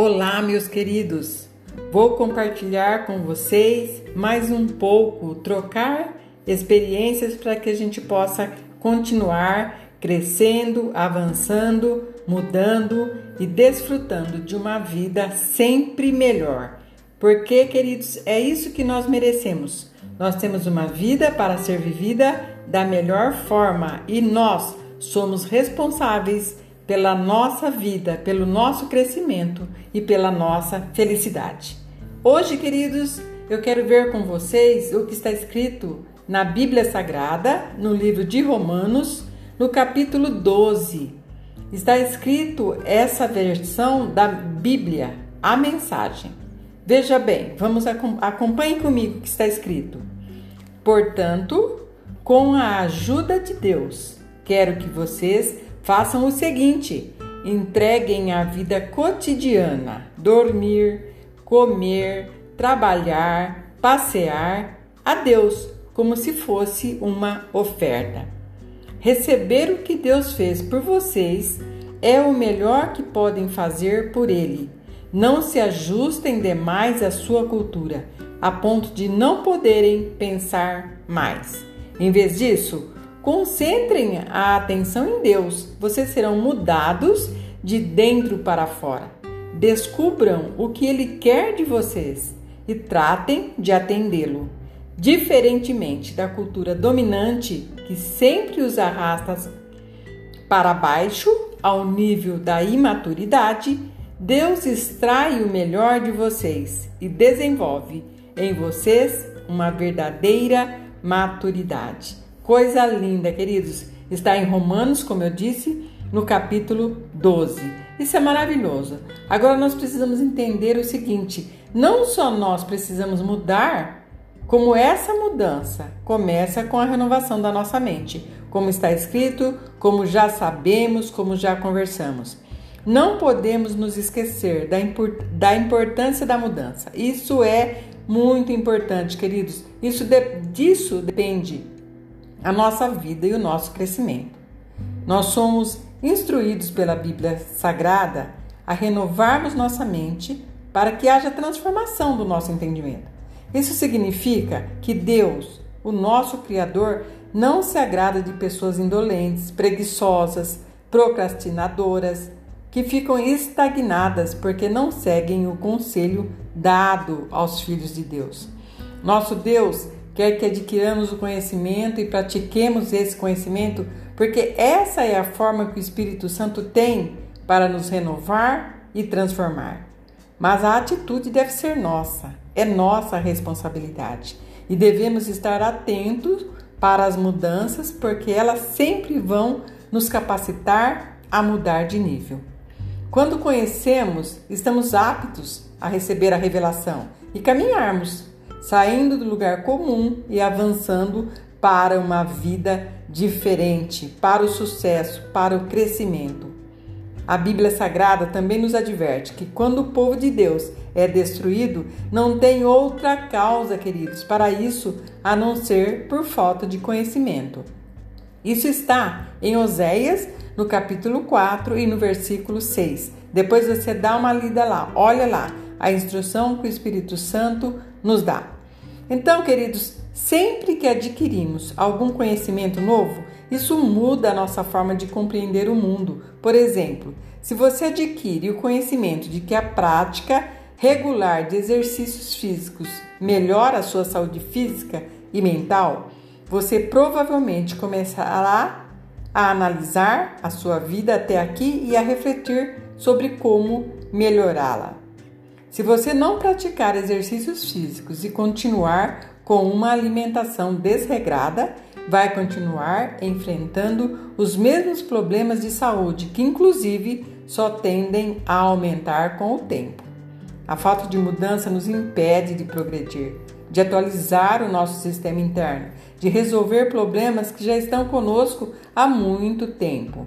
Olá, meus queridos. Vou compartilhar com vocês mais um pouco, trocar experiências para que a gente possa continuar crescendo, avançando, mudando e desfrutando de uma vida sempre melhor. Porque, queridos, é isso que nós merecemos. Nós temos uma vida para ser vivida da melhor forma e nós somos responsáveis pela nossa vida, pelo nosso crescimento e pela nossa felicidade. Hoje, queridos, eu quero ver com vocês o que está escrito na Bíblia Sagrada, no livro de Romanos, no capítulo 12. Está escrito essa versão da Bíblia, a mensagem. Veja bem, vamos acompanhe comigo o que está escrito. Portanto, com a ajuda de Deus, quero que vocês façam o seguinte: entreguem a vida cotidiana, dormir, comer, trabalhar, passear a Deus como se fosse uma oferta. Receber o que Deus fez por vocês é o melhor que podem fazer por Ele. Não se ajustem demais à sua cultura, a ponto de não poderem pensar mais. Em vez disso, Concentrem a atenção em Deus, vocês serão mudados de dentro para fora. Descubram o que Ele quer de vocês e tratem de atendê-lo. Diferentemente da cultura dominante que sempre os arrasta para baixo, ao nível da imaturidade, Deus extrai o melhor de vocês e desenvolve em vocês uma verdadeira maturidade. Coisa linda, queridos. Está em Romanos, como eu disse, no capítulo 12. Isso é maravilhoso. Agora nós precisamos entender o seguinte: não só nós precisamos mudar, como essa mudança começa com a renovação da nossa mente, como está escrito, como já sabemos, como já conversamos. Não podemos nos esquecer da, import da importância da mudança. Isso é muito importante, queridos. Isso de disso depende a nossa vida e o nosso crescimento. Nós somos instruídos pela Bíblia Sagrada a renovarmos nossa mente para que haja transformação do nosso entendimento. Isso significa que Deus, o nosso Criador, não se agrada de pessoas indolentes, preguiçosas, procrastinadoras, que ficam estagnadas porque não seguem o conselho dado aos filhos de Deus. Nosso Deus quer que adquiramos o conhecimento e pratiquemos esse conhecimento, porque essa é a forma que o Espírito Santo tem para nos renovar e transformar. Mas a atitude deve ser nossa, é nossa responsabilidade e devemos estar atentos para as mudanças, porque elas sempre vão nos capacitar a mudar de nível. Quando conhecemos, estamos aptos a receber a revelação e caminharmos saindo do lugar comum e avançando para uma vida diferente, para o sucesso, para o crescimento. A Bíblia Sagrada também nos adverte que quando o povo de Deus é destruído, não tem outra causa, queridos, para isso a não ser por falta de conhecimento. Isso está em Oséias, no capítulo 4 e no versículo 6. Depois você dá uma lida lá, olha lá a instrução que o Espírito Santo nos dá. Então, queridos, sempre que adquirimos algum conhecimento novo, isso muda a nossa forma de compreender o mundo. Por exemplo, se você adquire o conhecimento de que a prática regular de exercícios físicos melhora a sua saúde física e mental, você provavelmente começará a analisar a sua vida até aqui e a refletir sobre como melhorá-la. Se você não praticar exercícios físicos e continuar com uma alimentação desregrada, vai continuar enfrentando os mesmos problemas de saúde que, inclusive, só tendem a aumentar com o tempo. A falta de mudança nos impede de progredir, de atualizar o nosso sistema interno, de resolver problemas que já estão conosco há muito tempo.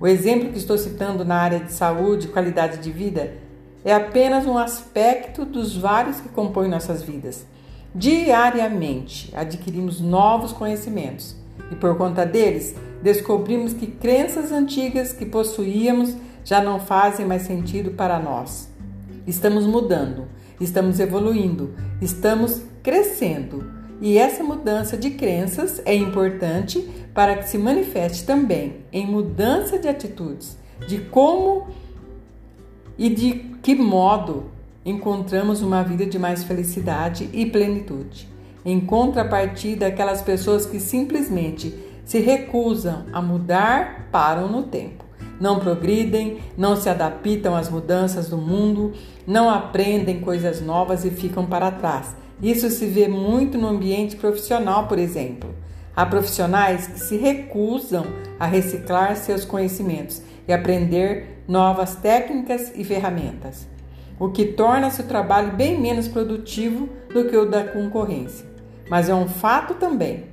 O exemplo que estou citando na área de saúde e qualidade de vida é apenas um aspecto dos vários que compõem nossas vidas. Diariamente adquirimos novos conhecimentos e, por conta deles, descobrimos que crenças antigas que possuíamos já não fazem mais sentido para nós. estamos mudando, estamos evoluindo, estamos crescendo. E essa mudança de crenças é importante para que se manifeste também em mudança de atitudes, de como e de que modo encontramos uma vida de mais felicidade e plenitude. Em contrapartida, aquelas pessoas que simplesmente se recusam a mudar param no tempo. Não progridem, não se adaptam às mudanças do mundo, não aprendem coisas novas e ficam para trás. Isso se vê muito no ambiente profissional, por exemplo. Há profissionais que se recusam a reciclar seus conhecimentos e aprender novas técnicas e ferramentas, o que torna seu trabalho bem menos produtivo do que o da concorrência. Mas é um fato também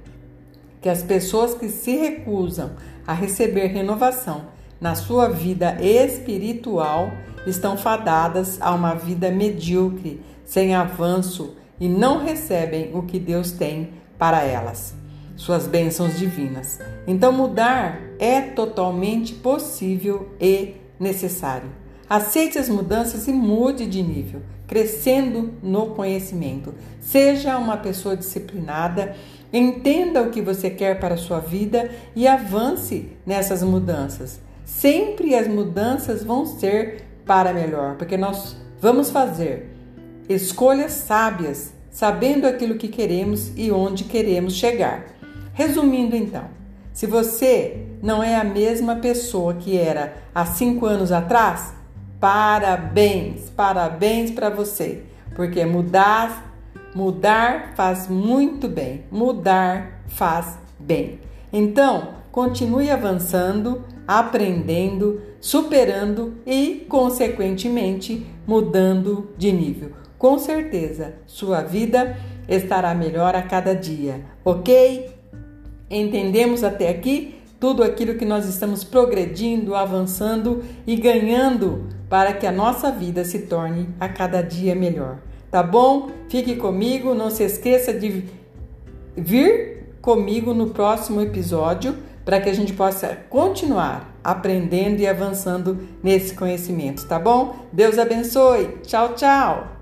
que as pessoas que se recusam a receber renovação na sua vida espiritual estão fadadas a uma vida medíocre, sem avanço e não recebem o que Deus tem para elas, suas bênçãos divinas. Então, mudar é totalmente possível e necessário. Aceite as mudanças e mude de nível crescendo no conhecimento. Seja uma pessoa disciplinada, entenda o que você quer para a sua vida e avance nessas mudanças. Sempre as mudanças vão ser para melhor, porque nós vamos fazer escolhas sábias, sabendo aquilo que queremos e onde queremos chegar. Resumindo então, se você não é a mesma pessoa que era há cinco anos atrás, Parabéns, parabéns para você, porque mudar, mudar faz muito bem. Mudar faz bem. Então, continue avançando, aprendendo, superando e, consequentemente, mudando de nível. Com certeza, sua vida estará melhor a cada dia, ok? Entendemos até aqui tudo aquilo que nós estamos progredindo, avançando e ganhando para que a nossa vida se torne a cada dia melhor. Tá bom? Fique comigo, não se esqueça de vir comigo no próximo episódio para que a gente possa continuar aprendendo e avançando nesse conhecimento, tá bom? Deus abençoe. Tchau, tchau.